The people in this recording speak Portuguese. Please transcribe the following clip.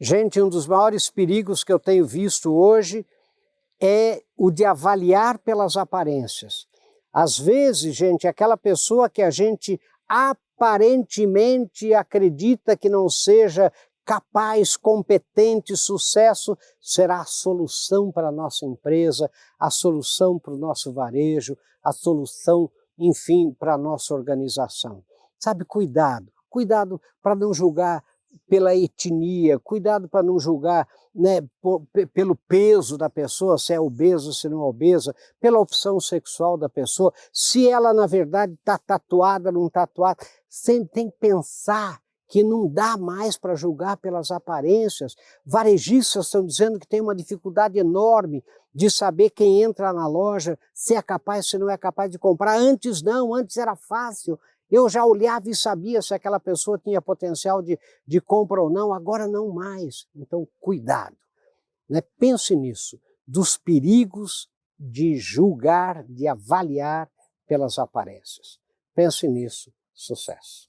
Gente, um dos maiores perigos que eu tenho visto hoje é o de avaliar pelas aparências. Às vezes, gente, aquela pessoa que a gente aparentemente acredita que não seja capaz, competente, sucesso, será a solução para a nossa empresa, a solução para o nosso varejo, a solução, enfim, para a nossa organização. Sabe, cuidado, cuidado para não julgar pela etnia, cuidado para não julgar né, por, pelo peso da pessoa, se é obesa, se não é obesa, pela opção sexual da pessoa, se ela na verdade está tatuada, não tatuada. Você tem que pensar que não dá mais para julgar pelas aparências. Varejistas estão dizendo que tem uma dificuldade enorme de saber quem entra na loja, se é capaz, se não é capaz de comprar. Antes não, antes era fácil. Eu já olhava e sabia se aquela pessoa tinha potencial de, de compra ou não, agora não mais. Então, cuidado. Né? Pense nisso, dos perigos de julgar, de avaliar pelas aparências. Pense nisso. Sucesso.